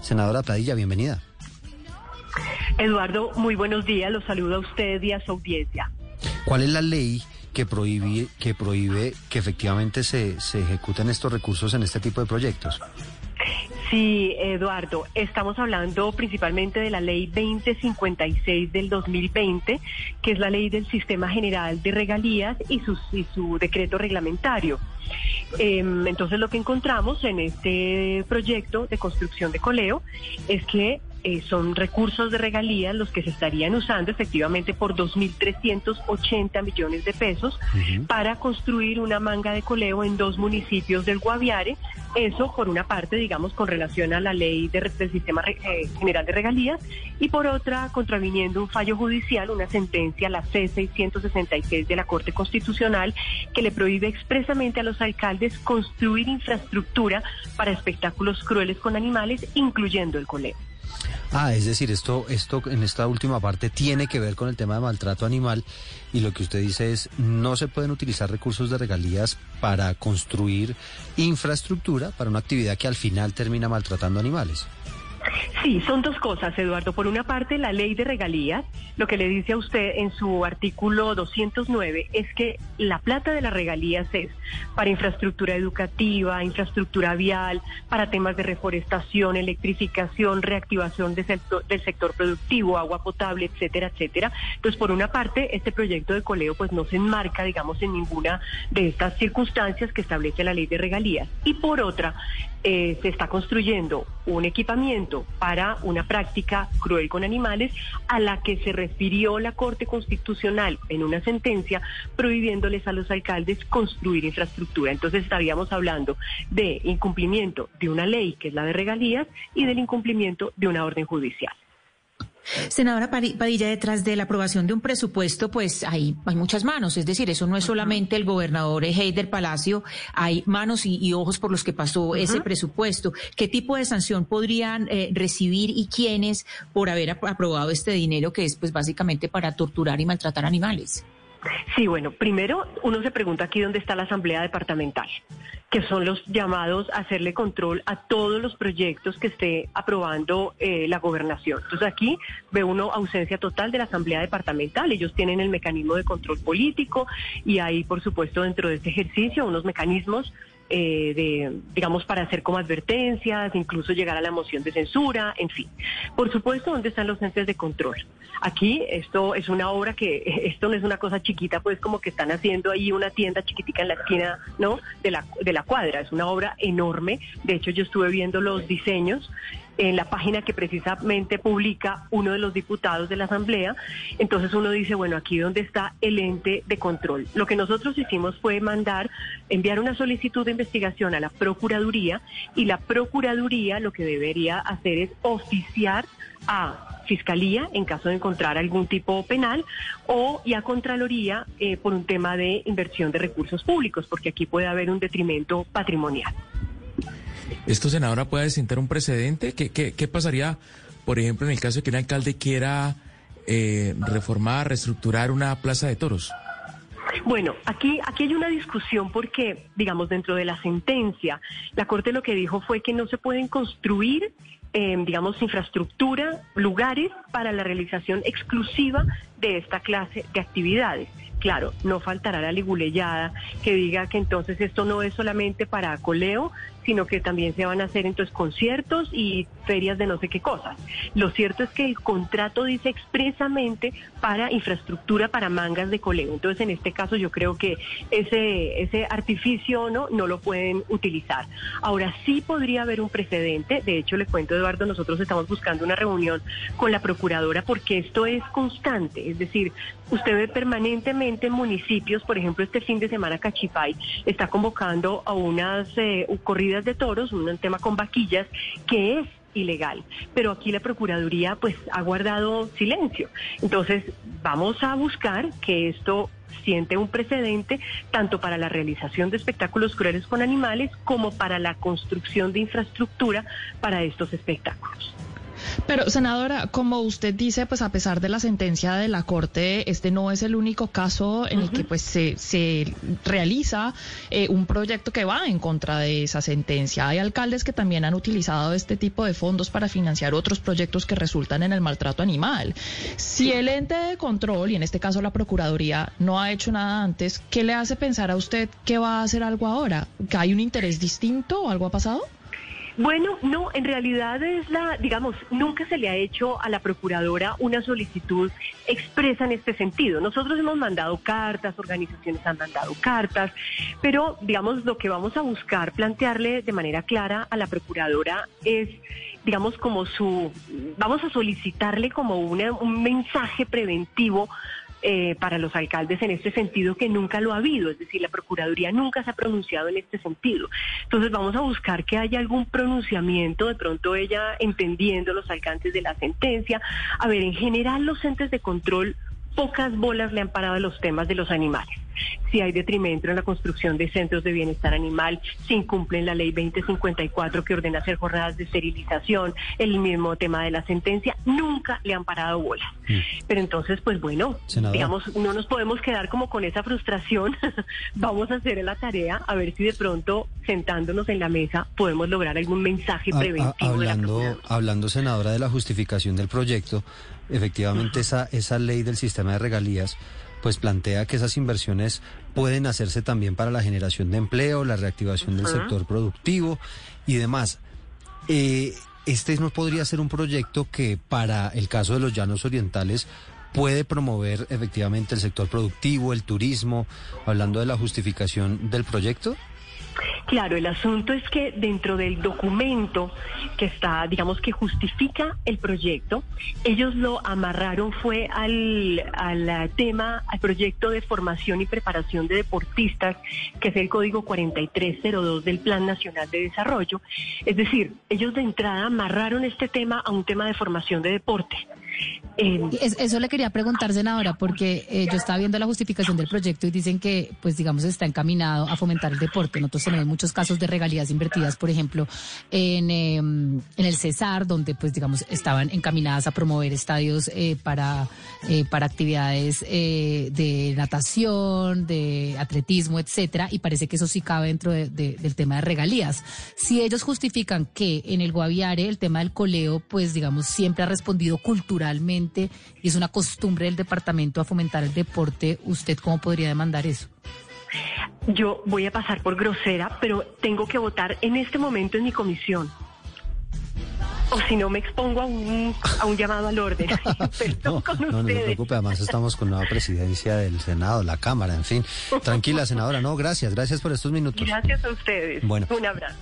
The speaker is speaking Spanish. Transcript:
Senadora Pradilla, bienvenida. Eduardo, muy buenos días. Los saludo a usted y a su audiencia. ¿Cuál es la ley que prohíbe que, prohíbe que efectivamente se, se ejecuten estos recursos en este tipo de proyectos? Sí, Eduardo, estamos hablando principalmente de la ley 2056 del 2020, que es la ley del Sistema General de Regalías y su, decreto reglamentario. Em, entonces lo que encontramos en este proyecto de construcción de coleo es que eh, son recursos de regalías los que se estarían usando efectivamente por 2.380 millones de pesos para construir una manga de coleo en dos municipios del Guaviare. Eso por una parte, digamos, con relación a la ley del Sistema eh, General de Regalías y por otra, contraviniendo un fallo judicial, una sentencia, la C-666 de la Corte Constitucional, que le prohíbe expresamente a los alcaldes construir infraestructura para espectáculos crueles con animales, incluyendo el coleo. Ah, es decir, esto, esto en esta última parte tiene que ver con el tema de maltrato animal y lo que usted dice es no se pueden utilizar recursos de regalías para construir infraestructura para una actividad que al final termina maltratando animales. Sí, son dos cosas, Eduardo. Por una parte, la ley de regalías, lo que le dice a usted en su artículo 209 es que la plata de las regalías es para infraestructura educativa, infraestructura vial, para temas de reforestación, electrificación, reactivación del sector, del sector productivo, agua potable, etcétera, etcétera. Entonces, por una parte, este proyecto de coleo pues no se enmarca, digamos, en ninguna de estas circunstancias que establece la ley de regalías. Y por otra, eh, se está construyendo un equipamiento para una práctica cruel con animales a la que se refirió la Corte Constitucional en una sentencia prohibiéndoles a los alcaldes construir infraestructura. Entonces estaríamos hablando de incumplimiento de una ley que es la de regalías y del incumplimiento de una orden judicial. Senadora Padilla, detrás de la aprobación de un presupuesto, pues hay, hay muchas manos, es decir, eso no es solamente el gobernador Heider Palacio, hay manos y, ojos por los que pasó ese presupuesto. ¿Qué tipo de sanción podrían eh, recibir y quiénes por haber aprobado este dinero que es pues básicamente para torturar y maltratar animales? Sí, bueno, primero uno se pregunta aquí dónde está la Asamblea Departamental, que son los llamados a hacerle control a todos los proyectos que esté aprobando eh, la gobernación. Entonces aquí ve uno ausencia total de la Asamblea Departamental. Ellos tienen el mecanismo de control político y hay, por supuesto, dentro de este ejercicio unos mecanismos eh, de, digamos, para hacer como advertencias, incluso llegar a la moción de censura, en fin. Por supuesto, ¿dónde están los entes de control? Aquí esto es una obra que, esto no es una cosa chiquita, pues como que están haciendo ahí una tienda chiquitica en la esquina, ¿no? De la, de la cuadra. Es una obra enorme. De hecho, yo estuve viendo los diseños en la página que precisamente publica uno de los diputados de la Asamblea. Entonces uno dice, bueno, aquí donde está el ente de control. Lo que nosotros hicimos fue mandar, enviar una solicitud de investigación a la Procuraduría y la Procuraduría lo que debería hacer es oficiar a Fiscalía en caso de encontrar algún tipo penal o y a Contraloría eh, por un tema de inversión de recursos públicos, porque aquí puede haber un detrimento patrimonial. ¿Esto, senadora, puede sentar un precedente? ¿Qué, qué, pasaría, por ejemplo, en el caso de que un alcalde quiera eh, reformar, reestructurar una plaza de toros? Bueno, aquí, aquí hay una discusión porque, digamos, dentro de la sentencia, la Corte lo que dijo fue que no se pueden construir, eh, digamos, infraestructura, lugares para la realización exclusiva de esta clase de actividades. Claro, no faltará la liguleyada que diga que entonces esto no es solamente para coleo, sino que también se van a hacer entonces conciertos y ferias de no sé qué cosas. Lo cierto es que el contrato dice expresamente para infraestructura para mangas de coleo. Entonces, en este caso yo creo que ese ese artificio no no lo pueden utilizar. Ahora sí podría haber un precedente, de hecho le cuento Eduardo, nosotros estamos buscando una reunión con la procuradora porque esto es constante, es decir, usted ve permanentemente en municipios, por ejemplo, este fin de semana Cachipay está convocando a unas eh, corridas de toros, un tema con vaquillas, que es ilegal. Pero aquí la Procuraduría pues ha guardado silencio. Entonces vamos a buscar que esto siente un precedente tanto para la realización de espectáculos crueles con animales como para la construcción de infraestructura para estos espectáculos. Pero, senadora, como usted dice, pues a pesar de la sentencia de la Corte, este no es el único caso en el que pues se, se realiza eh, un proyecto que va en contra de esa sentencia. Hay alcaldes que también han utilizado este tipo de fondos para financiar otros proyectos que resultan en el maltrato animal. Si el ente de control, y en este caso la Procuraduría, no ha hecho nada antes, ¿qué le hace pensar a usted que va a hacer algo ahora? ¿Que hay un interés distinto o algo ha pasado? Bueno, no, en realidad es la, digamos, nunca se le ha hecho a la procuradora una solicitud expresa en este sentido. Nosotros hemos mandado cartas, organizaciones han mandado cartas, pero digamos lo que vamos a buscar plantearle de manera clara a la procuradora es digamos, como su, vamos a solicitarle como un mensaje preventivo eh, para los alcaldes en este sentido que nunca lo ha habido, es decir, la Procuraduría nunca se ha pronunciado en este sentido. Entonces vamos a buscar que haya algún pronunciamiento, de pronto ella entendiendo los alcances de la sentencia. A ver, en general los entes de control pocas bolas le han parado a los temas de los animales. Si hay detrimento en la construcción de centros de bienestar animal, si incumplen la ley 2054 que ordena hacer jornadas de esterilización, el mismo tema de la sentencia, nunca le han parado bolas. Mm. Pero entonces, pues bueno, digamos, no nos podemos quedar como con esa frustración. Vamos a hacer la tarea a ver si de pronto, sentándonos en la mesa, podemos lograr algún mensaje preventivo. hablando, hablando, senadora, de la justificación del proyecto, efectivamente esa, esa ley del sistema de regalías pues plantea que esas inversiones pueden hacerse también para la generación de empleo, la reactivación del sector productivo y demás. Eh, este no podría ser un proyecto que para el caso de los llanos orientales puede promover efectivamente el sector productivo, el turismo, hablando de la justificación del proyecto. Claro, el asunto es que dentro del documento que está, digamos, que justifica el proyecto, ellos lo amarraron fue al, al tema, al proyecto de formación y preparación de deportistas, que es el código 4302 del Plan Nacional de Desarrollo. Es decir, ellos de entrada amarraron este tema a un tema de formación de deporte. Eso le quería preguntar, senadora, porque eh, yo estaba viendo la justificación del proyecto y dicen que, pues digamos, está encaminado a fomentar el deporte. Nosotros tenemos muchos casos de regalías invertidas, por ejemplo, en, em, en el Cesar, donde, pues digamos, estaban encaminadas a promover estadios eh, para, eh, para actividades de natación, de atletismo, etcétera, y parece que eso sí cabe dentro del tema de regalías. Si ellos justifican que en el Guaviare el tema del coleo, pues digamos, siempre ha respondido culturalmente y es una costumbre del departamento a fomentar el deporte, ¿usted cómo podría demandar eso? Yo voy a pasar por grosera, pero tengo que votar en este momento en mi comisión. O si no, me expongo a un, a un llamado al orden. no, no, no se preocupe, además estamos con nueva presidencia del Senado, la Cámara, en fin. Tranquila, senadora, no, gracias, gracias por estos minutos. Gracias a ustedes. Bueno. Un abrazo.